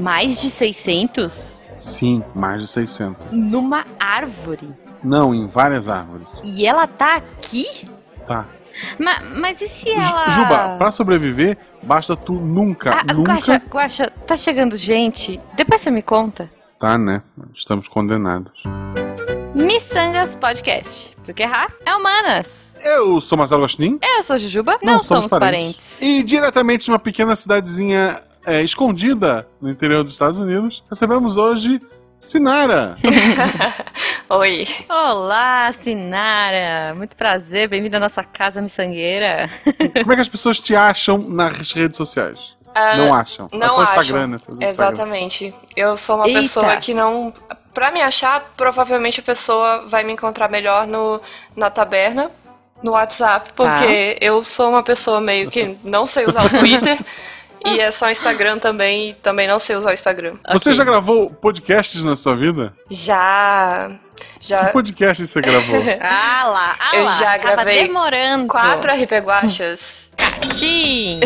Mais de 600? Sim, mais de 600. Numa árvore? Não, em várias árvores. E ela tá aqui? Tá. Ma- mas e se ela. Juba, pra sobreviver, basta tu nunca, Ah, nunca... Guaxa, Guaxa, tá chegando gente. Depois você me conta. Tá, né? Estamos condenados. Missangas Podcast. Porque errar é humanas. Eu sou Marcelo Gostin. Eu sou Jujuba. Não, somos, parentes. E diretamente de uma pequena cidadezinha é, escondida no interior dos Estados Unidos, recebemos hoje Sinara. Oi. Olá, Sinara. Muito prazer. Bem-vindo à nossa casa miçangueira. Como é que as pessoas te acham nas redes sociais? Ah, não acham. é Não só o acham. Instagram, né? Você usa o Instagram. Exatamente. Eu sou uma Eita. pessoa que não. Pra me achar, provavelmente a pessoa vai me encontrar melhor no, na taberna, no WhatsApp, porque eu sou uma pessoa meio que não sei usar o Twitter. E é só Instagram também, e também não sei usar o Instagram. Você já gravou podcasts na sua vida? Já. Que Já. podcast você gravou? Ah lá, ah Eu lá. já Tava gravei demorando. Quatro RP Guachas. Tim.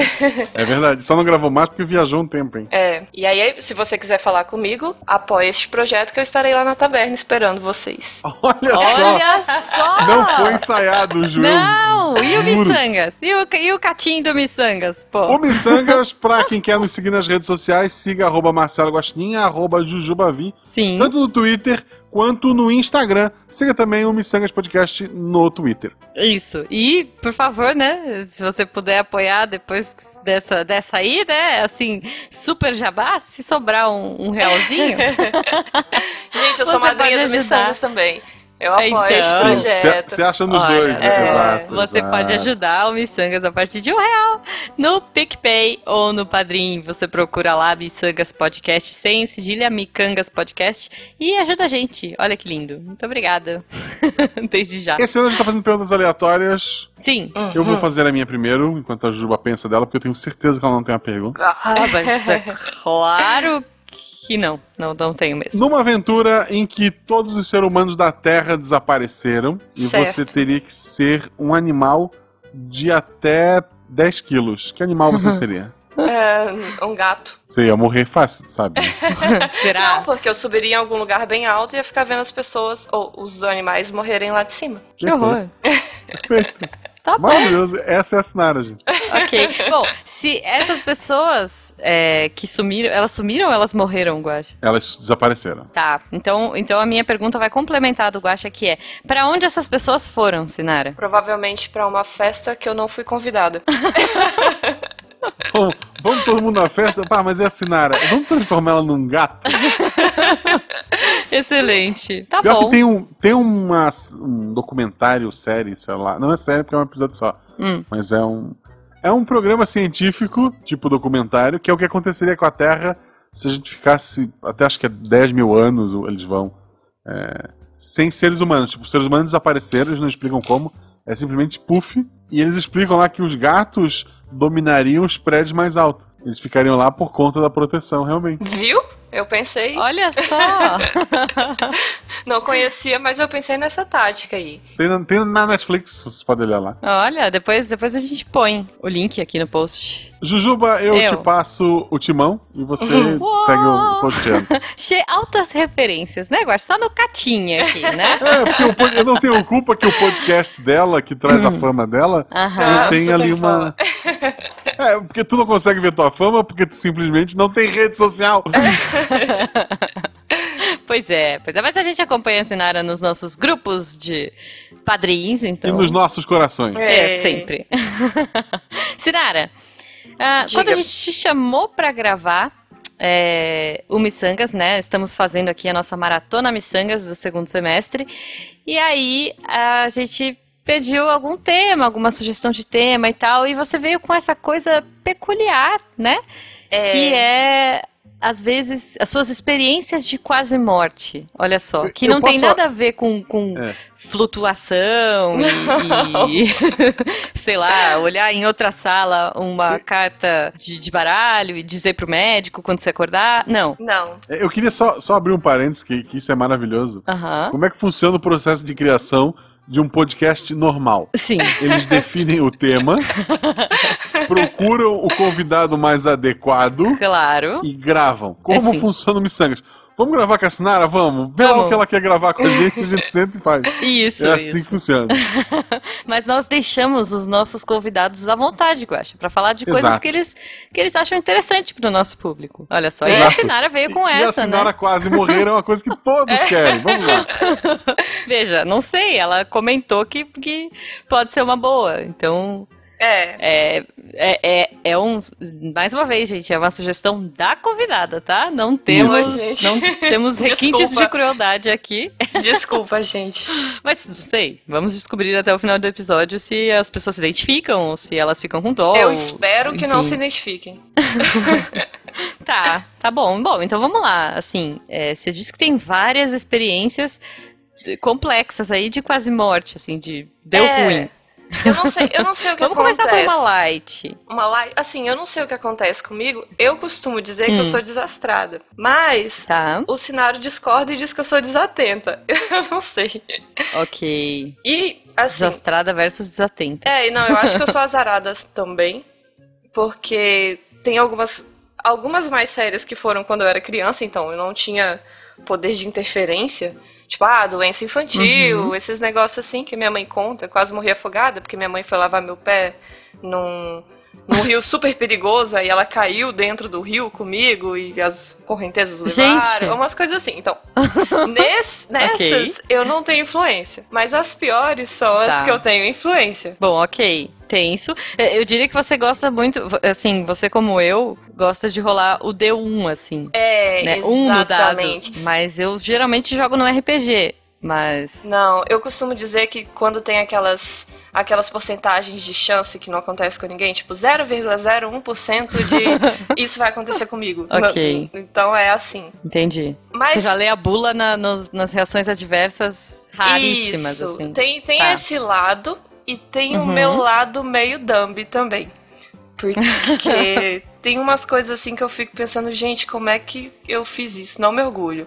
é verdade. Só não gravou mais porque viajou um tempo, hein? É. E aí, se você quiser falar comigo, apoie este projeto que eu estarei lá na taberna esperando vocês. Olha, só. Olha só. Não foi ensaiado, Ju. Não, e o. Missangas? E o, e o catinho do Missangas? Pô. O Missangas, pra quem quer nos seguir nas redes sociais, siga arroba Marcelo Guaxinim, arroba Jujubavi, Sim. tanto no Twitter quanto no Instagram. Siga também o Missangas Podcast no Twitter. Isso. E, por favor, né? Se você puder apoiar depois dessa, dessa aí, né? Assim, super jabá, se sobrar um, um realzinho. Gente, eu sou madrinha do. Missangas também. Eu apoio este Então. projeto. Você acha nos Olha, dois, né? é, Exato. Você exato. pode ajudar o Missangas a partir de um real no PicPay ou no Padrim. Você procura lá Missangas Podcast sem o cedilha Micangas Podcast e ajuda a gente. Olha que lindo. Muito obrigada. Desde já. Esse ano a gente tá fazendo perguntas aleatórias. Sim. Eu vou fazer a minha primeiro, enquanto a Juba pensa dela, porque eu tenho certeza que ela não tem uma pergunta. Ah, mas é claro que não. Não, não tenho mesmo. Numa aventura em que todos os seres humanos da Terra desapareceram e Certo. você teria que ser um animal de até 10 quilos, que animal você seria? É, um gato. Você ia morrer fácil, sabe? Será? Não, porque eu subiria em algum lugar bem alto e ia ficar vendo as pessoas, ou os animais, morrerem lá de cima. Que horror. Perfeito. Tá bom. Maravilhoso. Essa é a Sinara, gente. Ok. Bom, se essas pessoas é, que sumiram, elas sumiram ou elas morreram, Guaxa? Elas desapareceram. Tá, então, então a minha pergunta vai complementar a do Guaxa, que é, pra onde essas pessoas foram, Sinara? Provavelmente pra uma festa que eu não fui convidada. Vamos, vamos todo mundo na festa? Pá, mas é a Sinara. Vamos transformar ela num gato? Excelente. Tá Pior bom. que tem, um, tem uma, um documentário, série, sei lá. Não é série porque é um episódio só. Hum. Mas é um. É um programa científico, tipo documentário, que é o que aconteceria com a Terra se a gente ficasse, até acho que é 10 mil anos eles vão, é, sem seres humanos. Tipo, os seres humanos desapareceram, eles não explicam como, é simplesmente puff. E eles explicam lá que os gatos dominariam os prédios mais altos. Eles ficariam lá por conta da proteção, realmente. Viu? Eu pensei. Olha só. Não conhecia, mas eu pensei nessa tática aí. Tem, na- tem na Netflix, vocês podem olhar lá. Olha, depois, depois a gente põe o link aqui no post. Jujuba, eu, Eu. te passo o timão e você Uou! segue o roteando. Che altas referências, né, Guaxa? Só no catinha aqui, né? É, porque eu não tenho culpa que o podcast dela, que traz a fama dela, Aham. Ah, tem ali uma. É, porque tu não consegue ver tua fama porque tu simplesmente não tem rede social. Pois é, pois é. Mas a gente acompanha a Sinara nos nossos grupos de padrinhos, então. E nos nossos corações. É, É. sempre. Sinara, ah, quando a gente te chamou pra gravar é, o Missangas, né? Estamos fazendo aqui a nossa maratona Missangas do segundo semestre. E aí a gente pediu algum tema, alguma sugestão de tema e tal. E você veio com essa coisa peculiar, né? Que é. Às vezes, as suas experiências de quase morte. Olha só. Que eu não tem nada a ver com, com É. flutuação e, e sei lá, olhar em outra sala uma carta de, de, baralho e dizer pro médico quando você acordar? Não. Não. É, eu queria só, só abrir um parênteses, que, que isso é maravilhoso. Uhum. Como é que funciona o processo de criação de um podcast normal. Sim. Eles definem o tema, procuram o convidado mais adequado. Claro. E gravam. Como é funciona o Missangas? Vamos gravar com a Sinara? Vamos. Vê Vamos. lá o que ela quer gravar com a gente, a gente senta e faz. Isso, É assim isso. que funciona. Mas nós deixamos os nossos convidados à vontade, Guaxa, para falar de Exato. coisas que eles, que eles acham interessante pro nosso público. Olha só, Exato. e a Sinara veio com e, essa, E a Sinara né? quase morrer é uma coisa que todos é. querem. Vamos lá. Veja, não sei, ela comentou que, que pode ser uma boa, então... É. é. É, é, é um. Mais uma vez, gente, é uma sugestão da convidada, tá? Não temos, Isso. não temos requintes de crueldade aqui. Desculpa, gente. Mas não sei. Vamos descobrir até o final do episódio se as pessoas se identificam ou se elas ficam com dó. Eu espero enfim. que não se identifiquem. tá, tá bom. Bom, então vamos lá. Assim, é, você disse que tem várias experiências complexas aí de quase morte, assim, de deu é. ruim. Eu não sei, eu não sei o que Vamos acontece. Vamos começar com uma light. Uma light, assim, eu não sei o que acontece comigo. Eu costumo dizer hum. que eu sou desastrada. Mas tá. o cenário discorda e diz que eu sou desatenta. Eu não sei. Ok. E assim, desastrada versus desatenta. É, não, eu acho que eu sou azarada também, porque tem algumas algumas mais sérias que foram quando eu era criança, então eu não tinha poder de interferência. Tipo, ah, doença infantil, uhum. esses negócios assim que minha mãe conta. Quase morri afogada porque minha mãe foi lavar meu pé num, num rio super perigoso e ela caiu dentro do rio comigo e as correntezas levaram. Gente. Umas coisas assim. Então, nessas Ok. eu não tenho influência. Mas as piores são as Tá. que eu tenho influência. Bom, ok. Tenso. É, Eu diria que você gosta muito, assim, você como eu, gosta de rolar o D1, assim. É, né? Um no dado. exatamente. Mas eu geralmente jogo no RPG. Mas. Não, eu costumo dizer que quando tem aquelas aquelas porcentagens de chance que não acontece com ninguém, tipo 0,01% de isso vai acontecer comigo. Ok. Então é assim. Entendi. Mas Você já lê a bula na- nos- nas reações adversas raríssimas, isso, assim. tem, tem Tá. esse lado e tem o Uhum. meu lado meio dumb também. Porque tem umas coisas assim que eu fico pensando, gente, como é que eu fiz isso? Não me orgulho.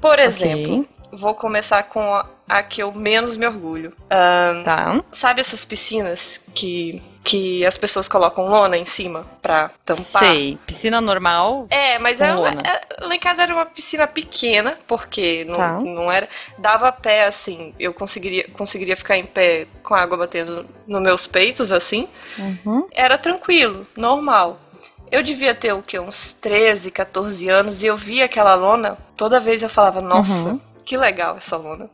Por exemplo, vou começar com a, a que eu menos me orgulho. Ahn, Tá. Sabe essas piscinas que, que as pessoas colocam lona em cima pra tampar? Sei. Piscina normal. É, mas é, lona. é- lá em casa era uma piscina pequena, porque não, Tá. não era. Dava pé assim, eu conseguiria, conseguiria ficar em pé com a água batendo nos meus peitos, assim. Uhum. Era tranquilo, normal. Eu devia ter o quê? Uns 13, 14 anos, e eu via aquela lona, toda vez eu falava, nossa, Uhum. que legal essa lona.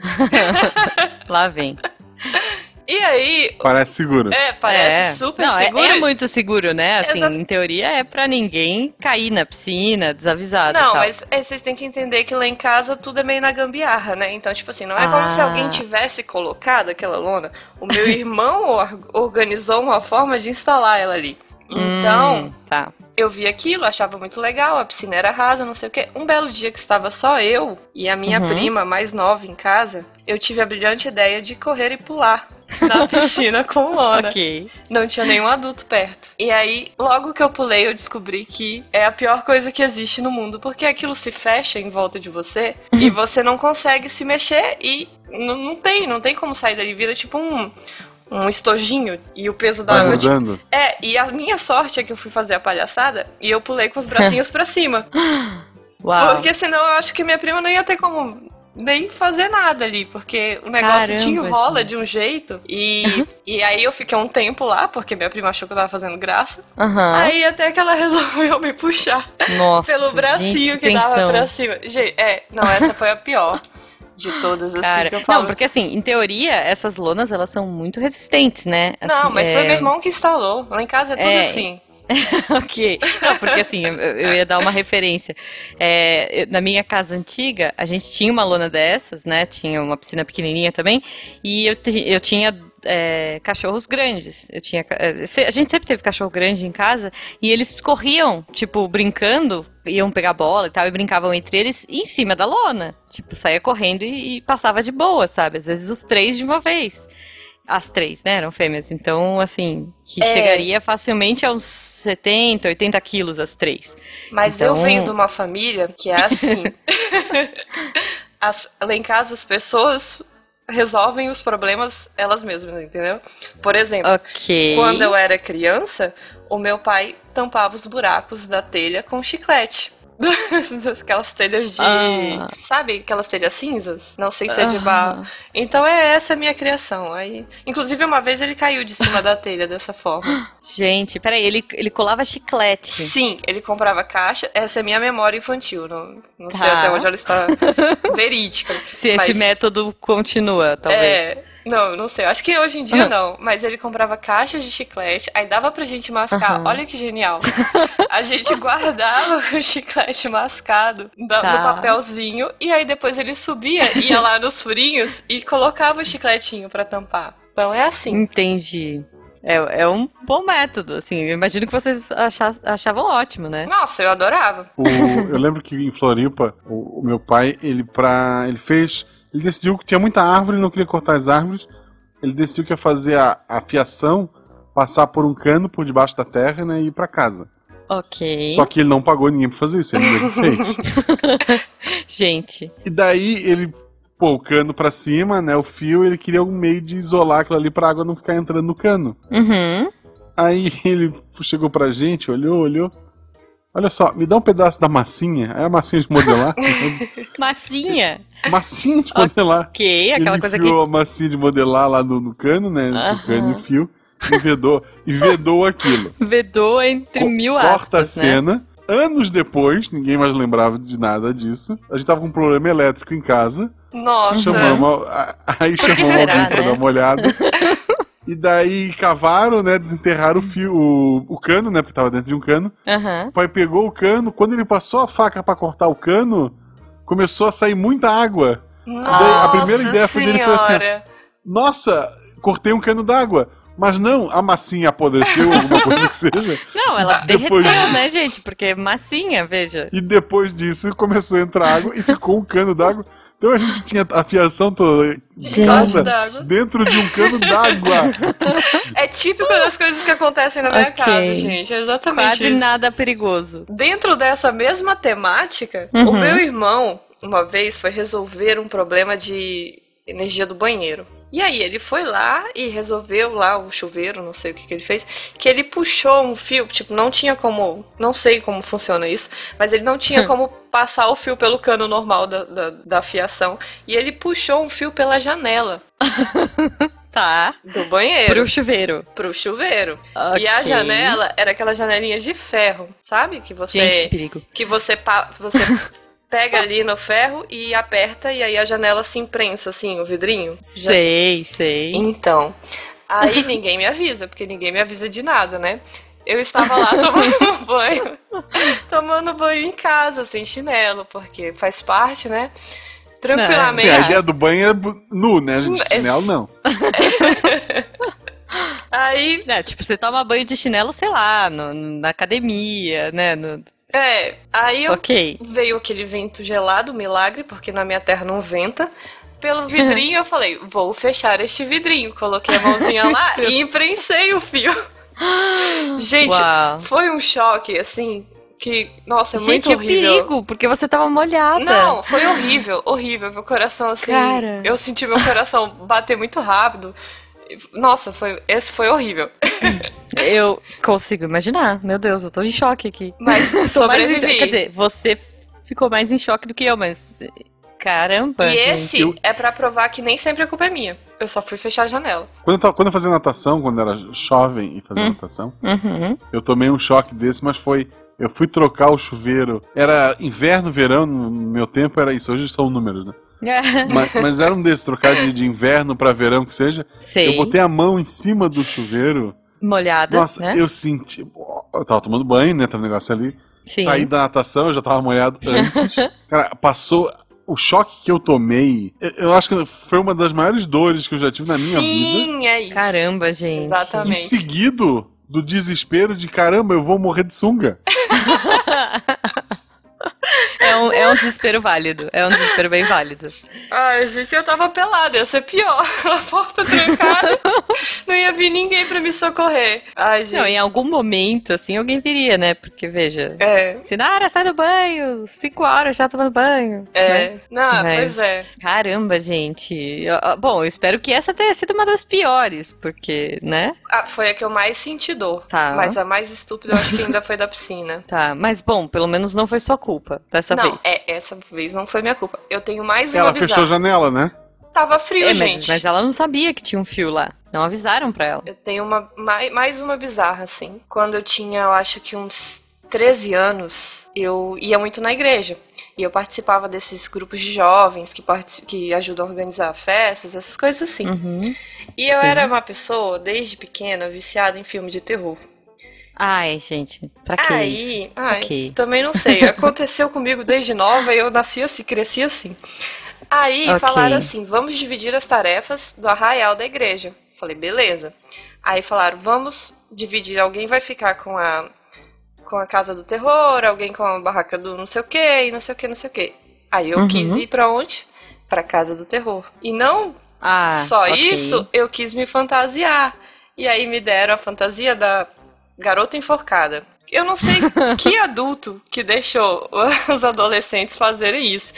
Lá vem. E aí, Parece seguro. é, parece É. super Não, é- seguro. É, muito seguro, né? Assim, Exato. em teoria é pra ninguém cair na piscina desavisado. e Não, tal. mas é, vocês têm que entender que lá em casa tudo é meio na gambiarra, né? Então, tipo assim, não é como se Ah. alguém tivesse colocado aquela lona. O meu irmão or- organizou uma forma de instalar ela ali. Então, Hum, tá. Eu vi aquilo, achava muito legal, a piscina era rasa, não sei o quê. Um belo dia que estava só eu e a minha Uhum. prima mais nova em casa, eu tive a brilhante ideia de correr e pular na piscina com lona. Ok. Não tinha nenhum adulto perto. E aí, logo que eu pulei, eu descobri que é a pior coisa que existe no mundo, porque aquilo se fecha em volta de você e você não consegue se mexer e n- não tem, não tem como sair dali, vira tipo um um estojinho e o peso da água. tipo, mudando. É, e a minha sorte é que eu fui fazer a palhaçada e eu pulei com os bracinhos pra cima. Uau. Porque senão eu acho que minha prima não ia ter como nem fazer nada ali, porque o negócio Caramba, te enrola gente. de um jeito. E, e aí eu fiquei um tempo lá, porque minha prima achou que eu tava fazendo graça. Aham. Aí até que ela resolveu me puxar Nossa. pelo bracinho gente, que, dava tensão. pra cima. Gente, é, não, essa foi a pior de todas, assim, Cara, que eu falo. não, porque assim, em teoria, essas lonas, elas são muito resistentes, né? Não, Assim, mas é... foi meu irmão que instalou. Lá em casa é tudo É, assim. ok. Não, porque assim, eu, eu ia dar uma referência. É, eu- na minha casa antiga, a gente tinha uma lona dessas, né? Tinha uma piscina pequenininha também. E eu, eu tinha é, cachorros grandes. Eu tinha. é, A gente sempre teve cachorro grande em casa e eles corriam, tipo, brincando, iam pegar bola e tal, e brincavam entre eles em cima da lona. Tipo, saía correndo e, e passava de boa, sabe? Às vezes os três de uma vez. As três, né? Eram fêmeas. Então, assim, que É. chegaria facilmente aos 70, 80 quilos as três. Mas eu Então- venho de uma família que é assim. As- lá em casa as pessoas resolvem os problemas elas mesmas, entendeu? Por exemplo, Ok. quando eu era criança, o meu pai tampava os buracos da telha com chiclete. Aquelas telhas de. Ah. Sabe? Aquelas telhas cinzas? Não sei se é de Aham. barro. Então é essa a minha criação. Aí, inclusive, uma vez ele caiu de cima da telha dessa forma. Gente, peraí, ele, ele colava chiclete. Sim, ele comprava caixa. Essa é minha memória infantil. Não, não sei Tá. até onde ela está verídica. Se esse mas- método continua, talvez. É, não, não sei. Acho que hoje em dia não. Mas ele comprava caixas de chiclete, aí dava pra gente mascar. Aham. Olha que genial. A gente guardava o chiclete mascado da- Tá. no papelzinho, e aí depois ele subia, ia lá nos furinhos e colocava o chicletinho pra tampar. Então é assim. Entendi. É, é um bom método, assim. Eu imagino que vocês acha- achavam ótimo, né? Nossa, eu adorava. O- eu lembro que em Floripa, o, o meu pai, ele pra. ele fez. Ele decidiu que tinha muita árvore e não queria cortar as árvores. Ele decidiu que ia fazer a, a fiação, passar por um cano por debaixo da terra né, e ir pra casa. Ok. Só que ele não pagou ninguém pra fazer isso, ele mesmo fez. Gente. E daí ele pô o cano pra cima, né? O fio, ele queria algum meio de isolar aquilo ali pra água não ficar entrando no cano. Uhum. Aí ele chegou pra gente, olhou, olhou. Olha só, me dá um pedaço da massinha. É a massinha de modelar. Massinha. massinha de modelar. Ok, aquela ele coisa que. enfiou a massinha de modelar lá no, no cano, né? Entre Aham. o cano e fio. E vedou, e vedou aquilo. Vedou entre Co- mil Corta a aspas, né? cena. Anos depois, ninguém mais lembrava de nada disso. A gente tava com um problema elétrico em casa. Nossa. Chamamos, aí chamamos será, alguém pra né? dar uma olhada. e daí cavaram, né? Desenterraram o fio, o, o cano, né? Porque tava dentro de um cano. Aham. O pai pegou o cano. Quando ele passou a faca pra cortar o cano, começou a sair muita água. Nossa a primeira ideia foi dele foi assim. Nossa, cortei um cano d'água. Mas não, a massinha apodreceu, alguma coisa que seja. Não, ela Depois derreteu, de- né, gente? Porque massinha, veja. E depois disso começou a entrar água e ficou um cano d'água. Então a gente tinha a fiação toda de casa dentro de um cano d'água. É típico das coisas que acontecem na minha Ok. casa, gente. É exatamente Quase isso. nada perigoso. Dentro dessa mesma temática, Uhum. o meu irmão, uma vez, foi resolver um problema de energia do banheiro. E aí ele foi lá e resolveu lá o chuveiro, não sei o que, que ele fez, que ele puxou um fio, tipo, não tinha como, não sei como funciona isso, mas ele não tinha como passar o fio pelo cano normal da, da, da fiação, e ele puxou um fio pela janela Tá. do banheiro Pro chuveiro. pro chuveiro. E a janela era aquela janelinha de ferro, sabe? Que você Gente, que perigo. que você, você pega ali no ferro e aperta e aí a janela se imprensa assim, o vidrinho. Já- Sei, sei. Então, aí ninguém me avisa, porque ninguém me avisa de nada, né? Eu estava lá tomando banho, tomando banho em casa, sem chinelo, porque faz parte, né? Tranquilamente. Sim, a ideia do banho é nu, né? A gente É- chinelo não. Aí, É, tipo, você toma banho de chinelo, sei lá, no- na academia, né? no- é, aí eu Ok. veio aquele vento gelado, milagre, porque na minha terra não venta. Pelo vidrinho eu falei, vou fechar este vidrinho. Coloquei a mãozinha lá e imprensei o fio. Gente, Uau. foi um choque, assim, que, nossa, é Gente, muito é horrível. perigo, porque você tava molhada. Não, foi horrível, horrível. Meu coração, assim, Cara. eu senti meu coração bater muito rápido. Nossa, foi, esse foi horrível. Eu consigo imaginar. Meu Deus, eu tô em choque aqui. Mas mais em- sobrevivi. Quer dizer, você ficou mais em choque do que eu, mas. Caramba, e gente. esse é pra provar que nem sempre a culpa é minha. Eu só fui fechar a janela. Quando eu, tava- quando eu fazia natação, quando era jovem e fazia Hum. natação, Uhum. eu tomei um choque desse, mas foi. Eu fui trocar o chuveiro. Era inverno, verão, no meu tempo era isso. Hoje são números, né? Mas, mas era um desses, trocar de, de inverno pra verão, que seja. Sei. Eu botei a mão em cima do chuveiro. Molhada, Nossa, né? eu senti. Eu tava tomando banho, né? Tava um negócio ali. Sim. Saí da natação, eu já tava molhado antes. Cara, passou o choque que eu tomei, eu, acho que foi uma das maiores dores que eu já tive na minha Sim, vida. é isso. Caramba, gente. E Exatamente. seguido do desespero de caramba, eu vou morrer de sunga. Um, desespero válido. É um desespero bem válido. Ai, gente, eu tava pelada, ia ser pior. A porta trancada, não ia vir ninguém pra me socorrer. Ai, gente. Não, em algum momento, assim, alguém viria, né? Porque, veja, É, Sinara, sai do banho! Cinco horas já tomando banho. né? é. Não, Mas- pois é. Caramba, gente. Bom, eu espero que essa tenha sido uma das piores, porque, né? Ah, foi a que eu mais senti dor. Tá. Mas a mais estúpida eu acho que ainda foi da piscina. Tá, mas bom, pelo menos não foi sua culpa dessa não, vez. é, essa vez não foi minha culpa. Eu tenho mais uma Ela fechou a bizarra. janela, né? Tava frio, É, mas, gente. mas ela não sabia que tinha um fio lá. Não avisaram pra ela. Eu tenho uma, mais, mais uma bizarra, assim. Quando eu tinha, eu acho que uns 13 anos, eu ia muito na igreja. E eu participava desses grupos de jovens que, que ajudam a organizar festas, essas coisas assim. Uhum. E eu Sim. era uma pessoa, desde pequena, viciada em filme de terror. Ai, gente, pra que isso? Aí, ai, Ok. também não sei. Aconteceu comigo desde nova e eu nasci assim, cresci assim. Aí Ok. falaram assim: vamos dividir as tarefas do arraial da igreja. Falei, beleza. Aí falaram: vamos dividir, alguém vai ficar com a com a casa do terror, alguém com a barraca do não sei o que, e não sei o que, não sei o que. Aí eu Uhum. quis ir pra onde? Pra casa do terror. E não Ah, só ok. isso, eu quis me fantasiar. E aí me deram a fantasia da garota enforcada. Eu não sei que adulto que deixou os adolescentes fazerem isso.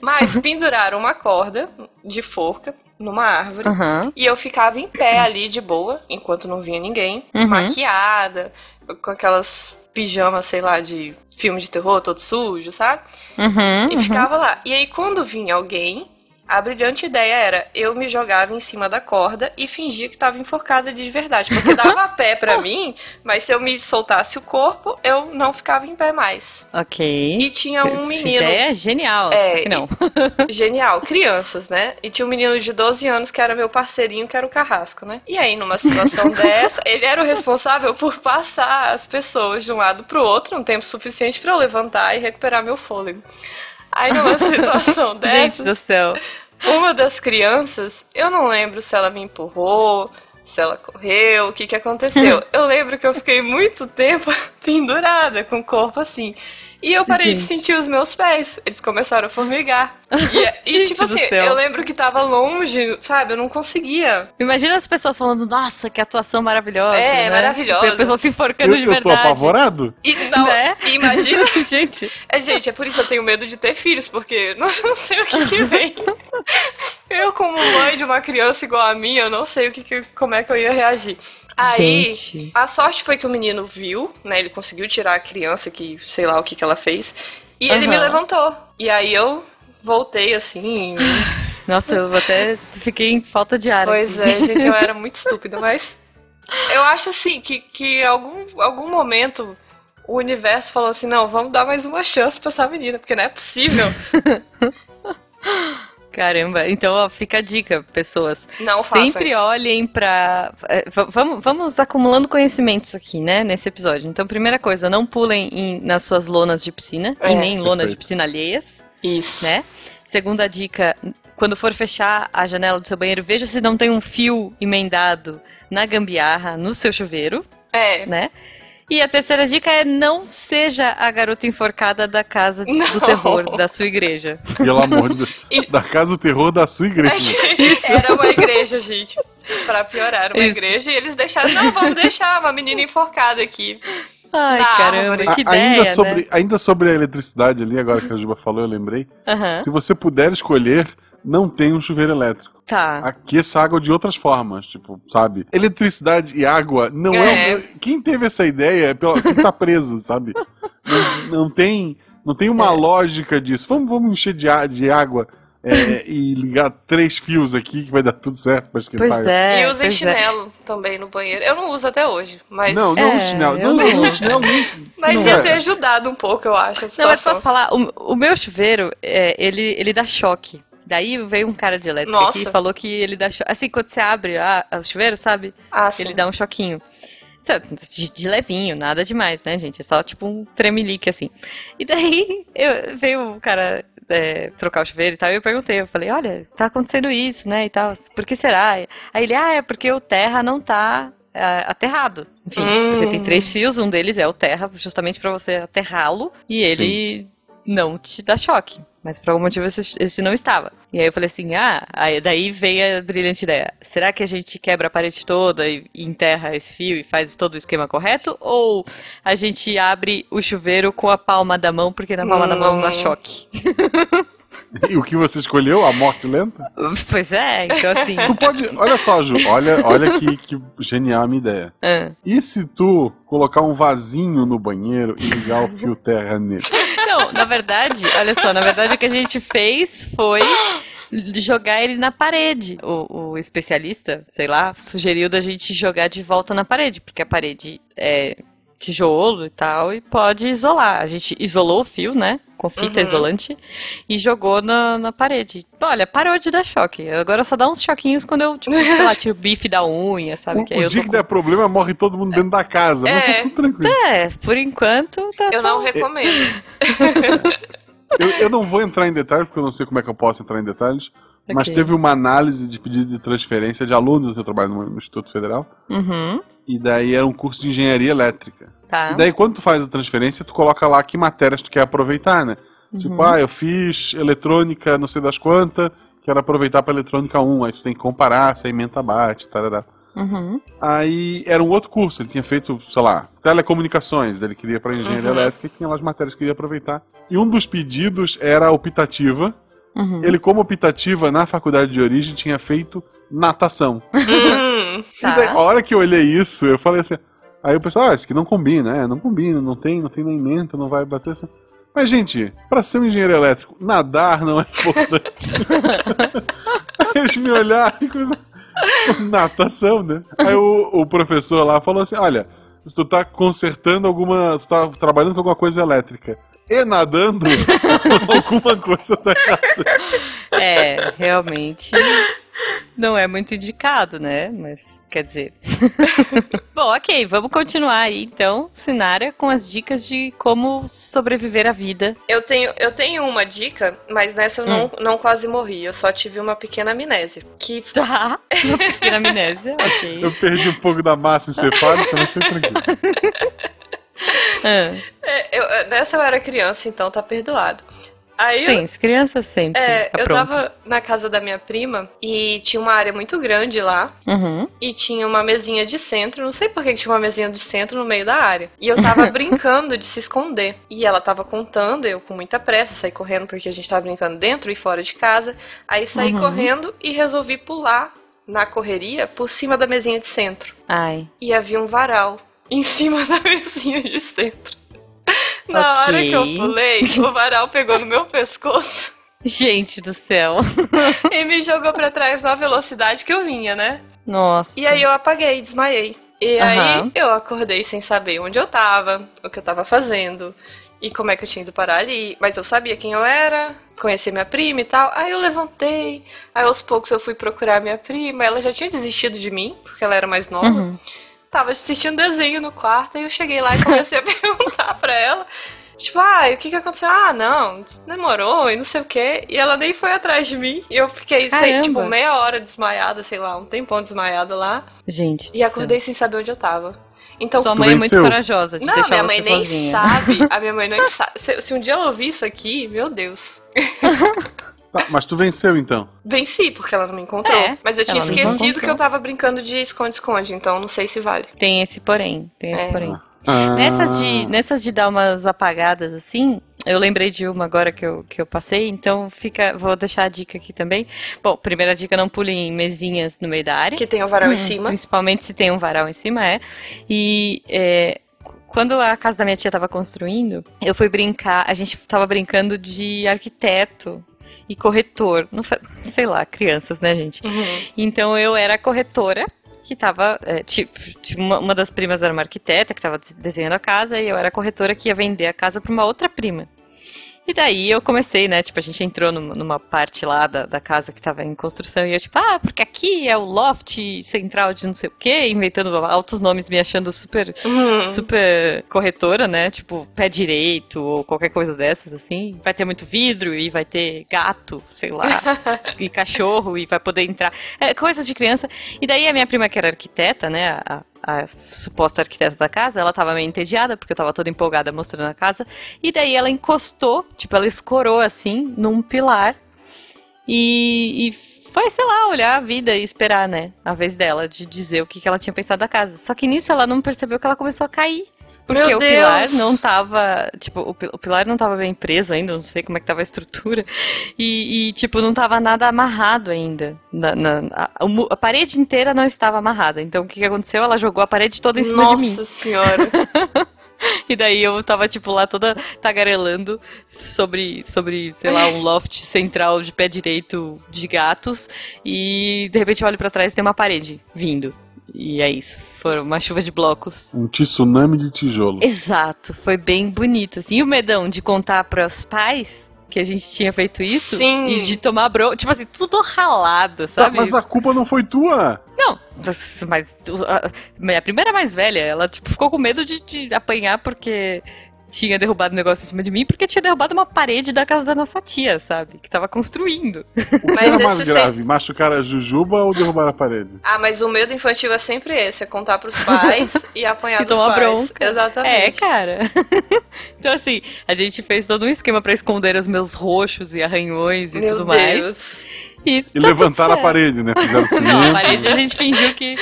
Mas penduraram uma corda de forca numa árvore. Aham. E eu ficava em pé ali de boa, enquanto não vinha ninguém, Uhum. maquiada, com aquelas pijamas, sei lá, de filme de terror, todo sujo, sabe? Uhum, E uhum. ficava lá. E aí, quando vinha alguém, a brilhante ideia era eu me jogava em cima da corda e fingia que estava enforcada de verdade. Porque dava pé pra mim, mas se eu me soltasse o corpo, eu não ficava em pé mais. Ok. E tinha um Essa menino. ideia é genial, É, não. Genial, crianças, né? E tinha um menino de 12 anos que era meu parceirinho, que era o Carrasco, né? E aí, numa situação dessa, ele era o responsável por passar as pessoas de um lado pro outro, um tempo suficiente pra eu levantar e recuperar meu fôlego. Aí, numa situação Gente dessas, do céu. uma das crianças, eu não lembro se ela me empurrou, se ela correu, o que que aconteceu. Eu lembro que eu fiquei muito tempo pendurada com o corpo assim. E eu parei de Gente. sentir os meus pés. Eles começaram a formigar. E, e, Gente tipo do assim, céu. eu lembro que tava longe, sabe? Eu não conseguia. Imagina as pessoas falando, nossa, que atuação maravilhosa. É, né? maravilhosa. Tipo, a pessoa se enforcando Eu, de eu tô verdade. apavorado. E não, Né? e imagina. Gente, É, gente, é por isso que eu tenho medo de ter filhos, porque não, não sei o que, que vem. Eu, como mãe de uma criança igual a minha, eu não sei o que, que- como é que eu ia reagir. Aí, Gente. a sorte foi que o menino viu, né? Ele conseguiu tirar a criança, que sei lá o que, que ela fez, e ele me levantou. E aí eu voltei assim. nossa, eu até fiquei em falta de ar. pois aqui. é, gente, eu era muito estúpida, mas eu acho assim que, que algum, algum momento o universo falou assim: não, vamos dar mais uma chance pra essa menina, porque não é possível. Caramba, então ó, fica a dica, pessoas. Não Sempre isso. olhem pra. é, vamos, vamos acumulando conhecimentos aqui, né, nesse episódio. Então, primeira coisa, não pulem em- nas suas lonas de piscina, É. e nem em lonas de piscina alheias, Isso. né? Segunda dica, quando for fechar a janela do seu banheiro, veja se não tem um fio emendado na gambiarra, no seu chuveiro, É. né? E a terceira dica é não seja a garota enforcada da casa do Não. terror da sua igreja. Pelo amor de Deus. E- Da casa do terror da sua igreja. Era uma igreja, gente. Pra piorar, uma Isso. igreja. E eles deixaram, não, vamos deixar uma menina enforcada aqui. Ai, Na caramba, árvore. que A- ideia, ainda, né? sobre, ainda sobre a eletricidade ali, agora que a Juba falou, eu lembrei. Aham. Se você puder escolher, não tem um chuveiro elétrico. Tá. Aqueça a água de outras formas, tipo, sabe? Eletricidade e água não é. É. Quem teve essa ideia é pela- quem tá preso, sabe? Não, não tem, não tem uma É. lógica disso. Vamos, vamos encher de, de água é, e ligar três fios aqui que vai dar tudo certo pra esquentar. Pois é. e usem pois é. chinelo também no banheiro. Eu não uso até hoje, mas, Não, não É, chinelo. Não, não, não- chinelo nem. mas não ia é. ter ajudado um pouco, eu acho. Não, mas posso falar, o, o meu chuveiro, é, ele, ele dá choque. Daí veio um cara de elétrica Nossa. aqui e falou que ele dá choque. Assim, quando você abre a- o chuveiro, sabe? Ah, sim. Ele dá um choquinho. De, de, levinho, nada demais, né, gente? É só tipo um tremelique assim. E daí eu, veio o cara é, trocar o chuveiro e tal, e eu perguntei, eu falei, olha, tá acontecendo isso, né, e tal, por que será? Aí ele, ah, é porque o terra não tá é, aterrado. Enfim, hum. porque tem três fios, um deles é o terra, justamente para você aterrá-lo, e ele Sim. não te dá choque. Mas por algum motivo esse, esse, não estava. E aí eu falei assim, ah, aí daí veio a brilhante ideia. Será que a gente quebra a parede toda e, e enterra esse fio e faz todo o esquema correto? Ou a gente abre o chuveiro com a palma da mão, porque na palma hum. da mão não dá hum. choque? E o que você escolheu? A morte lenta? Pois é, então assim. Tu pode. Olha só, Ju, olha, olha que, que genial a minha ideia. É. E se tu colocar um vasinho no banheiro e ligar o fio terra nele? Não, na verdade, olha só, na verdade o que a gente fez foi jogar ele na parede. O, o, especialista, sei lá, sugeriu da gente jogar de volta na parede, porque a parede é tijolo e tal, e pode isolar. A gente isolou o fio, né? Com fita uhum. isolante e jogou na, na parede. Olha, parou de dar choque. Agora só dá uns choquinhos quando eu, tipo, sei lá, tiro o bife da unha, sabe? O, que o dia que com... der problema, morre todo mundo dentro da casa. É. Mas tá tudo tranquilo. É, por enquanto tá Eu não recomendo. eu, eu não vou entrar em detalhes, porque eu não sei como é que eu posso entrar em detalhes. Okay. Mas teve uma análise de pedido de transferência de alunos, eu trabalho no Instituto Federal. Uhum. E daí era um curso de engenharia elétrica. Tá. E daí quando tu faz a transferência, tu coloca lá que matérias tu quer aproveitar, né? Uhum. Tipo, ah, eu fiz eletrônica não sei das quantas, quero aproveitar para eletrônica 1. Aí tu tem que comparar se a emenda bate, tarará. Uhum. Aí era um outro curso, ele tinha feito, sei lá, telecomunicações, ele queria para engenharia uhum. elétrica e tinha lá as matérias que ele ia aproveitar. E um dos pedidos era a optativa. Uhum. Ele, como optativa, na faculdade de origem, tinha feito natação. Tá. daí, a hora que eu olhei isso, eu falei assim. Aí o pessoal, ah, isso aqui não combina, né? Não combina, não tem, não tem nem menta, não vai bater assim. Mas, gente, para ser um engenheiro elétrico, nadar não é importante. Eles me olharam e começaram. Natação, né? Aí o, o professor lá falou assim: olha, se tu tá consertando alguma. Tu tá trabalhando com alguma coisa elétrica e nadando, alguma coisa tá errada. É, realmente. Não é muito indicado, né? Mas quer dizer. Bom, ok, vamos continuar aí então, Sinara, com as dicas de como sobreviver à vida. Eu tenho, eu tenho uma dica, mas nessa eu hum. não, não quase morri. Eu só tive uma pequena amnésia. Que... Tá, uma pequena amnésia, ok. Eu perdi um pouco da massa encefálica, mas foi tranquilo. Ah. É, eu, nessa eu era criança, então tá perdoado. Aí Sim, eu, criança sempre. É, tá eu tava na casa da minha prima e tinha uma área muito grande lá. Uhum. E tinha uma mesinha de centro. Não sei por que tinha uma mesinha de centro no meio da área. E eu tava brincando de se esconder. E ela tava contando, eu com muita pressa saí correndo porque a gente tava brincando dentro e fora de casa. Aí saí uhum. correndo e resolvi pular na correria por cima da mesinha de centro. Ai. E havia um varal em cima da mesinha de centro. Na okay. hora que eu pulei, o varal pegou no meu pescoço. Gente do céu. e me jogou para trás na velocidade que eu vinha, né? Nossa. E aí eu apaguei, desmaiei. E uhum. aí eu acordei sem saber onde eu tava, o que eu tava fazendo e como é que eu tinha ido parar ali. Mas eu sabia quem eu era, conhecia minha prima e tal. Aí eu levantei, aí aos poucos eu fui procurar minha prima. Ela já tinha desistido de mim, porque ela era mais nova. Uhum tava assistindo desenho no quarto e eu cheguei lá e comecei a perguntar pra ela. Tipo, ah, o que que aconteceu? Ah, não, demorou e não sei o que. E ela nem foi atrás de mim. E eu fiquei, sei, tipo, meia hora desmaiada, sei lá, um tempão desmaiada lá. Gente. E acordei sem saber onde eu tava. Então, Sua mãe é muito corajosa de não, deixar minha mãe nem sozinha. sabe. A minha mãe nem sabe. Se, se um dia ela ouvir isso aqui, meu Deus. Tá, mas tu venceu então? Venci, porque ela não me encontrou. É, mas eu tinha esquecido que eu tava brincando de esconde-esconde, então não sei se vale. Tem esse porém, tem esse é. porém. Ah. Nessas, de, nessas de dar umas apagadas assim, eu lembrei de uma agora que eu, que eu passei, então fica, vou deixar a dica aqui também. Bom, primeira dica, não pule em mesinhas no meio da área. Que tem um varal hum, em cima. Principalmente se tem um varal em cima, é. E é, quando a casa da minha tia estava construindo, eu fui brincar, a gente estava brincando de arquiteto e corretor. Não, sei lá, crianças, né, gente? Uhum. Então eu era corretora que estava, é, tipo, uma, uma, das primas era uma arquiteta que estava desenhando a casa e eu era corretora que ia vender a casa para uma outra prima. E daí eu comecei, né? Tipo, a gente entrou numa parte lá da, da casa que tava em construção e eu, tipo, ah, porque aqui é o loft central de não sei o quê, inventando altos nomes, me achando super, uhum. super corretora, né? Tipo, pé direito ou qualquer coisa dessas, assim. Vai ter muito vidro e vai ter gato, sei lá, e cachorro e vai poder entrar. É, coisas de criança. E daí a minha prima, que era arquiteta, né? A, a suposta arquiteta da casa, ela tava meio entediada, porque eu tava toda empolgada mostrando a casa. E daí ela encostou, tipo, ela escorou assim, num pilar. E, e foi, sei lá, olhar a vida e esperar, né? A vez dela de dizer o que, que ela tinha pensado da casa. Só que nisso ela não percebeu que ela começou a cair. Porque Meu o Deus. pilar não tava. Tipo, o, pilar não tava bem preso ainda, não sei como é que tava a estrutura. E, e tipo, não tava nada amarrado ainda. Na, na a, a, parede inteira não estava amarrada. Então o que, que aconteceu? Ela jogou a parede toda em cima Nossa de mim. Nossa senhora! E daí eu tava, tipo, lá toda tagarelando sobre, sobre, sei lá, um loft central de pé direito de gatos. E de repente eu olho pra trás e tem uma parede vindo. E é isso. Foi uma chuva de blocos. Um tsunami de tijolo. Exato. Foi bem bonito. Assim. E o medão de contar para os pais que a gente tinha feito isso Sim. e de tomar bro, tipo assim, tudo ralado, tá, sabe? Tá, mas a culpa não foi tua. Não, mas a minha primeira mais velha, ela tipo ficou com medo de, de apanhar porque tinha derrubado o negócio em cima de mim porque tinha derrubado uma parede da casa da nossa tia, sabe? Que tava construindo. O que mas era mais grave, sempre... machucar a Jujuba ou derrubar a parede? Ah, mas o medo infantil é sempre esse, é contar pros pais e apanhar e dos pais. Bronca. Exatamente. É, cara. então assim, a gente fez todo um esquema para esconder os meus roxos e arranhões e Meu tudo Deus. mais. E, e tá levantaram a parede, né? Fizeram cimento. Não, a parede a gente fingiu que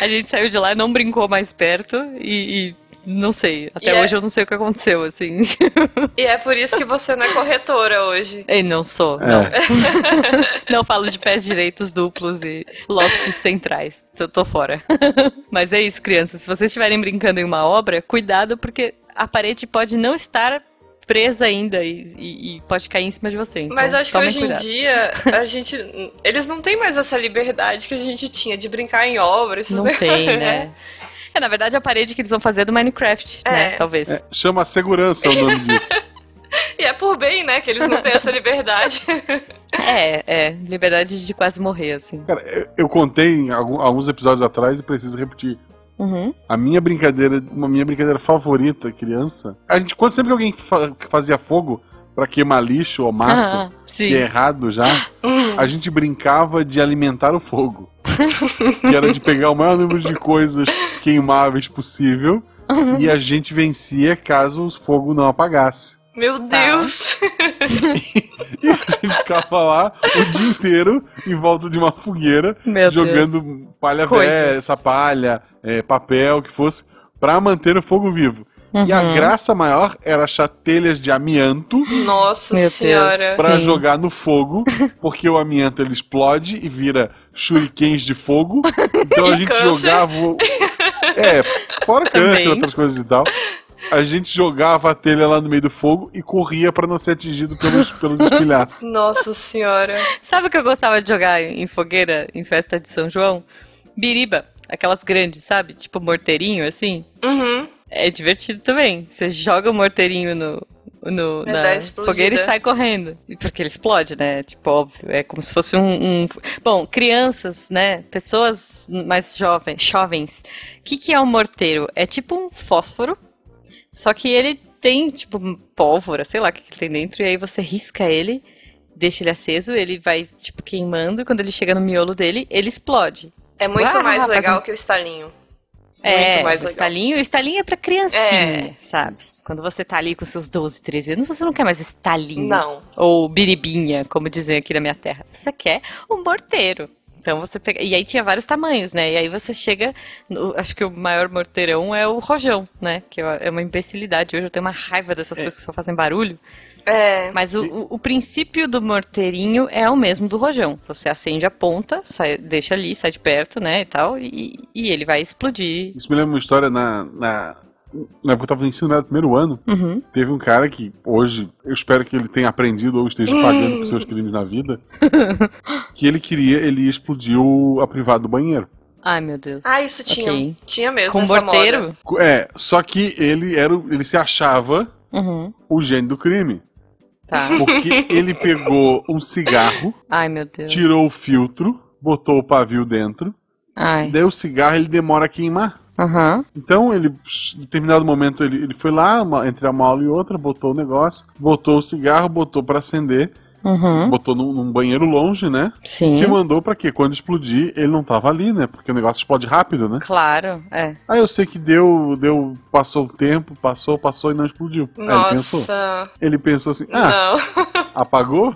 a gente saiu de lá e não brincou mais perto e, e não sei. Até e é hoje é... eu não sei o que aconteceu, assim. E é por isso que você não é corretora hoje. Ei, não sou, é. não. não falo de pés direitos duplos e lofts centrais. Eu tô fora. Mas é isso, crianças. Se vocês estiverem brincando em uma obra, cuidado, porque a parede pode não estar presa ainda e, e, e, pode cair em cima de você. Então, Mas acho que hoje cuidado. em dia a gente. Eles não têm mais essa liberdade que a gente tinha de brincar em obras. Não tem, né? É, na verdade, a parede que eles vão fazer é do Minecraft, é. né? Talvez. É, chama segurança o nome disso. e é por bem, né? Que eles não têm essa liberdade. é, é. Liberdade de quase morrer, assim. Cara, eu, eu contei alguns episódios atrás e preciso repetir. Uhum. A minha brincadeira, uma minha brincadeira favorita, criança. A gente, quando sempre que alguém fa fazia fogo para queimar lixo ou mato, que é errado já, uhum. a gente brincava de alimentar o fogo. que era de pegar o maior número de coisas queimáveis possível uhum. e a gente vencia caso o fogo não apagasse. Meu tá. Deus! e, a gente ficava lá o dia inteiro em volta de uma fogueira, Meu jogando Deus. palha velha, essa palha, é, papel, o que fosse, para manter o fogo vivo. Uhum. E a uhum. graça maior era achar telhas de amianto. Nossa Meu senhora. Pra Sim. jogar no fogo, porque o amianto ele explode e vira shurikens de fogo. Então a gente câncer. jogava. É, fora câncer, outras coisas e tal. A gente jogava a telha lá no meio do fogo e corria para não ser atingido pelos, pelos estilhaços. Nossa senhora. Sabe o que eu gostava de jogar em fogueira em festa de São João? Biriba. Aquelas grandes, sabe? Tipo morteirinho, assim. Uhum. É divertido também. Você joga o morteirinho no, no, na fogueira e sai correndo. Porque ele explode, né? Tipo, óbvio. É como se fosse um. um... Bom, crianças, né? Pessoas mais jovens. jovens. O que, que é um morteiro? É tipo um fósforo, só que ele tem, tipo, pólvora, sei lá o que, que tem dentro, e aí você risca ele, deixa ele aceso, ele vai, tipo, queimando, e quando ele chega no miolo dele, ele explode. É tipo, muito ah, mais legal um... que o estalinho. É, Muito mais o legal. estalinho, o estalinho é pra criancinha, é. sabe? Quando você tá ali com seus 12, 13 anos, você não quer mais estalinho. Não. Ou biribinha, como dizem aqui na minha terra. Você quer um morteiro. Então você pega. E aí tinha vários tamanhos, né? E aí você chega. No... Acho que o maior morteirão é o rojão, né? Que é uma imbecilidade. Hoje eu tenho uma raiva dessas é. coisas que só fazem barulho. É. Mas o, o, o, princípio do morteirinho é o mesmo do rojão. Você acende a ponta, sai, deixa ali, sai de perto, né, e tal, e, e ele vai explodir. Isso me lembra uma história na, na, na época que eu tava no ensino médio primeiro ano, uhum. teve um cara que hoje, eu espero que ele tenha aprendido ou esteja pagando por seus crimes na vida, que ele queria, ele o, a privada do banheiro. Ai, meu Deus. Ah, isso tinha. Okay. Tinha mesmo. Com morteiro? É, só que ele era, ele se achava uhum. o gênio do crime. Tá. Porque ele pegou um cigarro, Ai, meu Deus. tirou o filtro, botou o pavio dentro, Ai. daí o cigarro ele demora a queimar. Aham. Então ele, em determinado momento, ele, ele foi lá, uma- entre uma aula e outra, botou o negócio, botou o cigarro, botou pra acender, Uhum. botou num, num banheiro longe, né? Sim. Se mandou pra quê? Quando explodir, ele não tava ali, né? Porque o negócio explode rápido, né? Claro, é. Aí eu sei que deu, deu, passou o tempo, passou, passou e não explodiu. Aí ele pensou. Nossa. Ele pensou assim, ah, Não. apagou?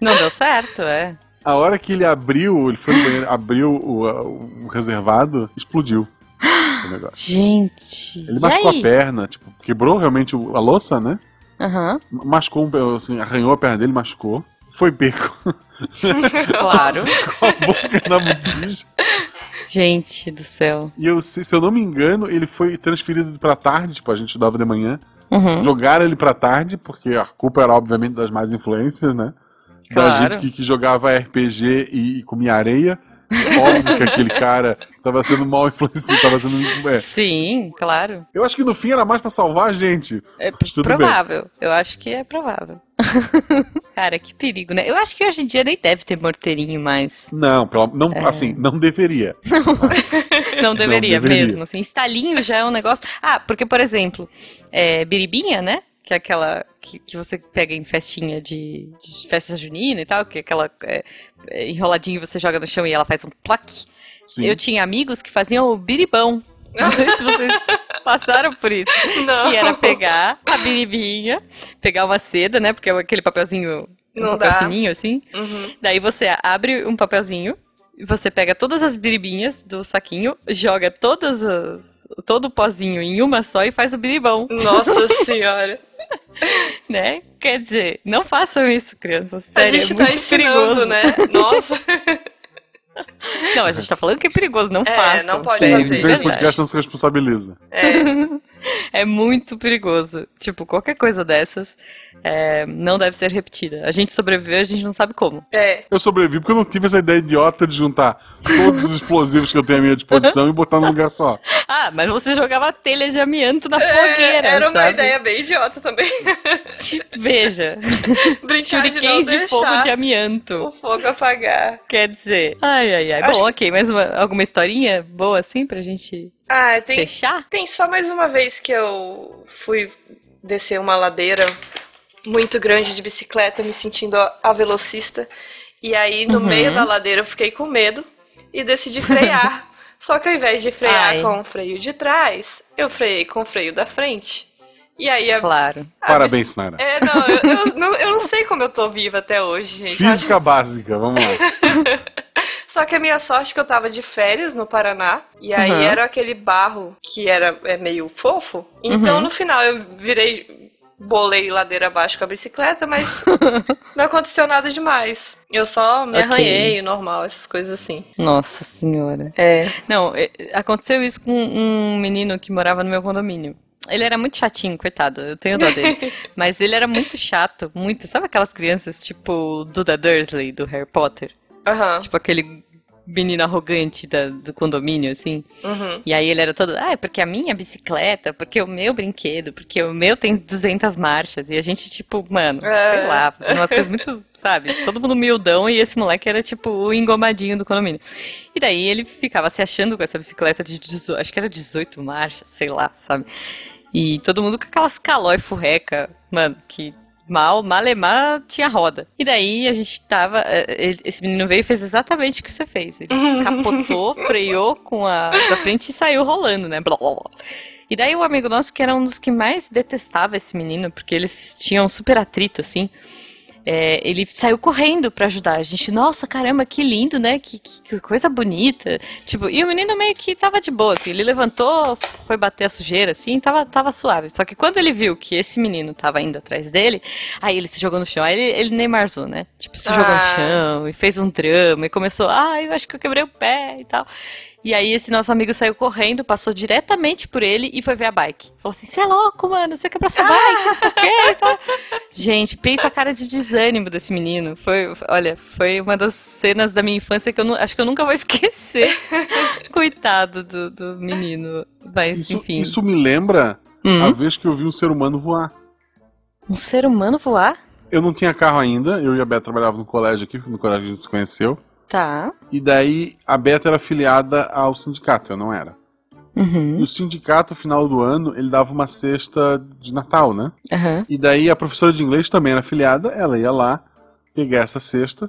Não deu certo, é. A hora que ele abriu, ele foi no banheiro, abriu o, o reservado, explodiu. Gente. Ele machucou a perna, tipo, quebrou realmente a louça, né? Aham, Machucou, um pe- assim, arranhou a perna dele, machucou. Foi pego claro. com a boca na botija. Gente do céu. E eu, se, se eu não me engano, ele foi transferido pra tarde, tipo, a gente estudava de manhã. Uhum. Jogaram ele pra tarde, porque a culpa era, obviamente, das mais influências, né? Da Claro. gente que, que jogava RPG e, e comia areia. Óbvio que aquele cara tava sendo mal influenciado, tava sendo. é. Sim, claro. Eu acho que no fim era mais pra salvar a gente. É provável. Eu acho que é provável. Cara, que perigo, né? Eu acho que hoje em dia nem deve ter morteirinho mais. Não, pela- não É. assim, não deveria. Não deveria, deveria. mesmo. Assim, estalinho já é um negócio. Ah, porque, por exemplo, é, biribinha, né? Que é aquela que, que você pega em festinha de, de festa junina e tal, que é aquela é, é, enroladinha você joga no chão e ela faz um plaque. Sim. Eu tinha amigos que faziam o biribão. Não sei se vocês passaram por isso. Não. Que era pegar a biribinha, pegar uma seda, né? Porque é aquele papelzinho, um Não papel dá. fininho assim. Uhum. Daí você abre um papelzinho, você pega todas as biribinhas do saquinho, joga todas as, todo o pozinho em uma só e faz o biribão, Nossa senhora. né? Quer dizer, não façam isso, crianças. A Sério, gente é tá muito ensinando, perigoso. né? Nossa. Não, a gente tá falando que é perigoso, não É, façam. não pode sério, fazer, Sim, gente. podcast não se responsabiliza. É. É muito perigoso. Tipo, qualquer coisa dessas é, não deve ser repetida. A gente sobreviveu, a gente não sabe como. É. Eu sobrevivi porque eu não tive essa ideia idiota de juntar todos os explosivos que eu tenho à minha disposição e botar num lugar só. Ah, mas você jogava telha de amianto na fogueira, É, era uma sabe? ideia bem idiota também. Veja, Brincar de não shurikens de deixar fogo de amianto. o fogo apagar. Quer dizer, ai, ai, ai. Acho Bom, ok, mais uma, alguma historinha boa assim pra gente Ah, tem, fechar? tem só mais uma vez que eu fui descer uma ladeira muito grande de bicicleta, me sentindo a, a velocista. E aí, no Uhum. meio da ladeira, eu fiquei com medo e decidi frear. Só que ao invés de frear Ai. com o freio de trás, eu freiei com o freio da frente. E aí a, Claro. a Parabéns, Nara. É, não eu, eu não, eu não sei como eu tô viva até hoje, gente. Física básica, vamos lá. Só que a minha sorte é que eu tava de férias no Paraná. E aí Uhum. era aquele barro que era é meio fofo. Então Uhum. no final eu virei. Bolei ladeira abaixo com a bicicleta, mas não aconteceu nada demais. Eu só me Ok. arranhei, normal, essas coisas assim. Nossa senhora. É. Não, é, aconteceu isso com um menino que morava no meu condomínio. Ele era muito chatinho, coitado, eu tenho dó dele. Mas ele era muito chato, muito. Sabe aquelas crianças tipo Duda Dursley, do Harry Potter? Aham. Tipo aquele menino arrogante da- do condomínio, assim. Uhum. E aí ele era todo, ah, é porque a minha bicicleta, porque o meu brinquedo, porque o meu tem 200 marchas. E a gente, tipo, mano, É. sei lá, fazendo umas coisas muito, sabe? Todo mundo humildão e esse moleque era, tipo, o engomadinho do condomínio. E daí ele ficava se achando com essa bicicleta de 18, acho que era 18 marchas, sei lá, sabe? E todo mundo com aquelas calói furreca, mano, que mal, malemar tinha roda. E daí a gente tava. eh, ele- Esse menino veio e fez exatamente o que você fez. Ele capotou, freou com a da frente e saiu rolando, né? Blá, blá, blá. E daí o amigo nosso, que era um dos que mais detestava esse menino, porque eles tinham um super atrito, assim. É, ele saiu correndo pra ajudar a gente. Nossa, caramba, que lindo, né? Que, que- que coisa bonita. Tipo, e o menino meio que tava de boa, assim. Ele levantou, foi bater a sujeira, assim, tava, tava suave. Só que quando ele viu que esse menino tava indo atrás dele, aí ele se jogou no chão. Aí ele, ele Neymarzou, né? Tipo, se jogou no Ah. chão e fez um drama e começou, ah, eu acho que eu quebrei o pé e tal. E aí esse nosso amigo saiu correndo, passou diretamente por ele e foi ver a bike. Falou assim, você é louco, mano, você quebrou sua bike, não sei o quê e tal. Gente, pensa a cara de desânimo desse menino. Foi, olha, foi uma das cenas da minha infância que eu acho que eu nunca vou esquecer. Coitado do, do menino. Mas, Isso, enfim. isso me lembra Hum. a vez que eu vi um ser humano voar. Um ser humano voar? Eu não tinha carro ainda, eu e a Beta trabalhavam no colégio aqui, no colégio a gente se conheceu. Tá. E daí a Beta era afiliada ao sindicato, eu não era. Uhum. E o sindicato, no final do ano, ele dava uma cesta de Natal, né? Aham. E daí a professora de inglês também era afiliada, ela ia lá pegar essa cesta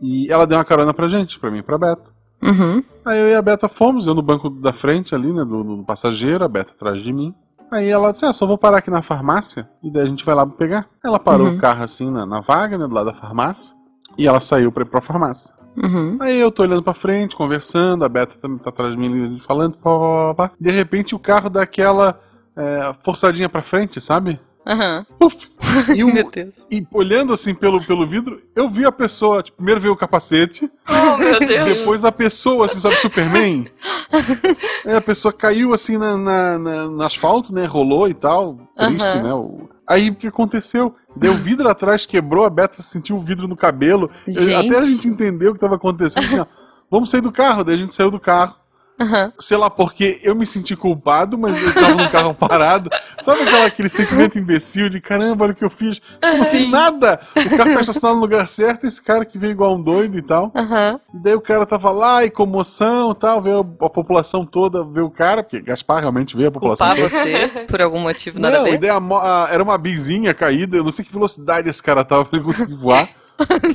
e ela deu uma carona pra gente, pra mim e pra Beta. Uhum. Aí eu e a Beta fomos, eu no banco da frente ali, né, do, do passageiro, a Beta atrás de mim. Aí ela disse, ah, só vou parar aqui na farmácia e daí a gente vai lá pegar. Ela parou Uhum. o carro assim na, na vaga, né, do lado da farmácia. E ela saiu pra ir pra farmácia. Uhum. Aí eu tô olhando pra frente, conversando, a Beta tá, tá atrás de mim falando, pá, pá, pá, pá. De repente o carro dá aquela é, forçadinha pra frente, sabe? Aham. Puf! E, o- Meu Deus. e olhando assim pelo, pelo vidro, eu vi a pessoa, tipo, primeiro veio o capacete, Oh, meu Deus. depois a pessoa, assim, sabe, Superman? Aí a pessoa caiu assim na, na- na- no asfalto, né? Rolou e tal. Triste, Aham. né? O- Aí o que aconteceu? Deu vidro atrás, quebrou, a Beta sentiu o vidro no cabelo. Gente. até a gente entendeu o que estava acontecendo. Assim, ó, vamos sair do carro. Daí a gente saiu do carro. Aham. Sei lá porque eu me senti culpado, mas eu tava no carro parado. Sabe aquela, aquele sentimento imbecil de caramba, olha o que eu fiz? Eu não fiz nada! O carro tá estacionado no lugar certo, esse cara que veio igual um doido e tal. Aham. E daí o cara tava lá, e comoção e tal, veio a população toda ver o cara, porque Gaspar realmente veio a população Culpar toda. você por algum motivo nada a Não, e ver. a a- era uma bizinha caída, eu não sei que velocidade esse cara tava pra ele conseguir voar.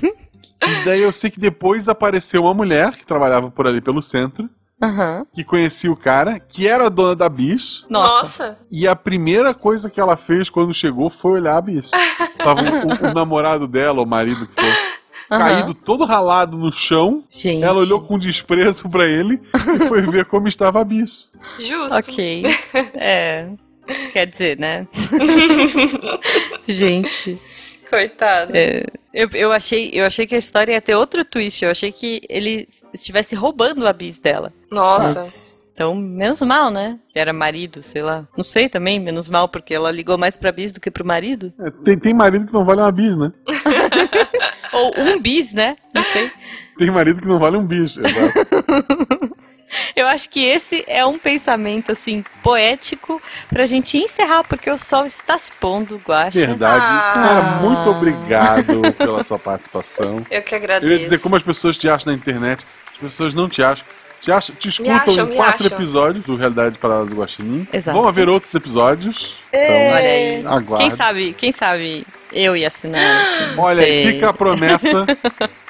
e daí eu sei que depois apareceu uma mulher que trabalhava por ali pelo centro, Aham. que conhecia o cara, que era a dona da bis, Nossa. Nossa. e a primeira coisa que ela fez quando chegou foi olhar a bis. Tava o, o namorado dela, o marido que fosse, Aham. caído todo ralado no chão. Gente. Ela olhou com desprezo pra ele e foi ver como estava a bis. Justo. Ok. É. Quer dizer, né? Gente. Coitado. é, eu, eu, achei, eu achei que a história ia ter outro twist. Eu achei que ele estivesse roubando a bis dela. Nossa. Mas, então, menos mal, né? Que era marido, sei lá. Não sei também, menos mal, porque ela ligou mais pra bis do que pro marido. É, tem, tem marido que não vale uma bis, né? Ou um bis, né? Não sei. Tem marido que não vale um bis. Exato. Eu acho que esse é um pensamento, assim, poético pra gente encerrar, porque o sol está se pondo, Guaxa. Verdade. Ah. Sinara, muito obrigado pela sua participação. Eu que Eu agradeço. ia dizer como as pessoas te acham na internet. As pessoas não te acham. Te, acham, te escutam acham, em quatro episódios do Realidade Parada do Guaxinim. Exato. Vão haver outros episódios. É. Olha aí. Então, aguarde. Quem sabe, quem sabe eu e a Sinara, assim, Olha, sei. fica a promessa.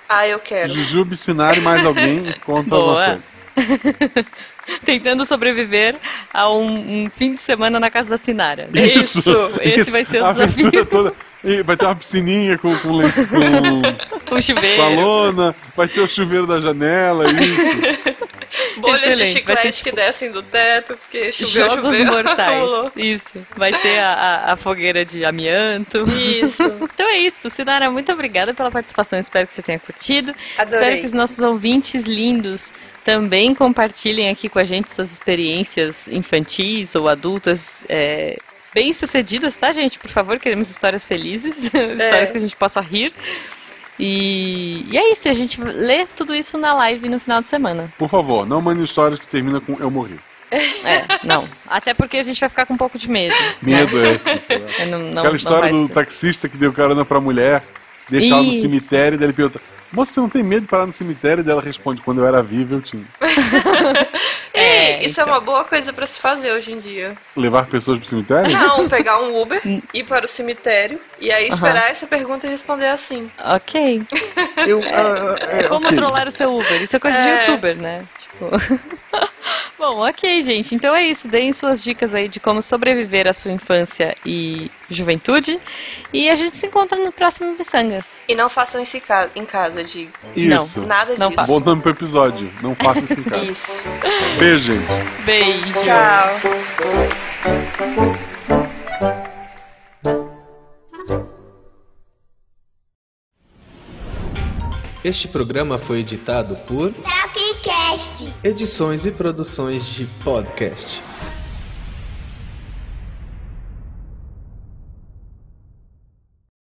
Ah, eu quero. Jujube, Sinara e mais alguém conta Boa. alguma coisa. Tentando sobreviver a um, um fim de semana na casa da Sinara. Isso, Esse isso. vai ser o a desafio. toda. Vai ter uma piscininha com, com, lenço- com, Um chuveiro. com a lona, vai ter o chuveiro da janela, isso. Bolhas de Excelente, vai chiclete ser, que tipo, descem do teto, porque choveu, Jogos choveu. mortais. Rolou. Isso. Vai ter a, a- a fogueira de amianto. Isso. Então é isso. Sinara, muito obrigada pela participação. Espero que você tenha curtido. Adorei. Espero que os nossos ouvintes lindos também compartilhem aqui com a gente suas experiências infantis ou adultas. é, Bem-sucedidas, tá, gente? Por favor, queremos histórias felizes, histórias que a gente possa rir. E, e é isso, a gente lê tudo isso na live no final de semana. Por favor, não mande histórias que terminam com eu morri. É, não. Até porque a gente vai ficar com um pouco de medo. né? Medo, é. É, não- não- Aquela história do ser. taxista que deu carona pra mulher, deixa ela no cemitério, e daí ele pergunta: Moça, você não tem medo de parar no cemitério? E daí ela responde: Quando eu era viva, eu tinha. É, Ei, isso então. é uma boa coisa pra se fazer hoje em dia. Levar pessoas pro cemitério? Não, pegar um Uber, ir para o cemitério e aí esperar essa pergunta e responder assim. Ok. Eu, ah, É como ok. trollar o seu Uber. Isso é coisa de É. youtuber, né? Tipo. Bom, ok, gente. Então é isso. Deem suas dicas aí de como sobreviver à sua infância e juventude. E a gente se encontra no próximo Missangas. E não façam isso em ca- em casa, de Isso. nada Não disso. faço. Bom nome pro episódio. Não faça isso em casa. Isso. Beijo, gente. Beijo. Tchau. Este programa foi editado por Tapcast. Edições e Produções de Podcast.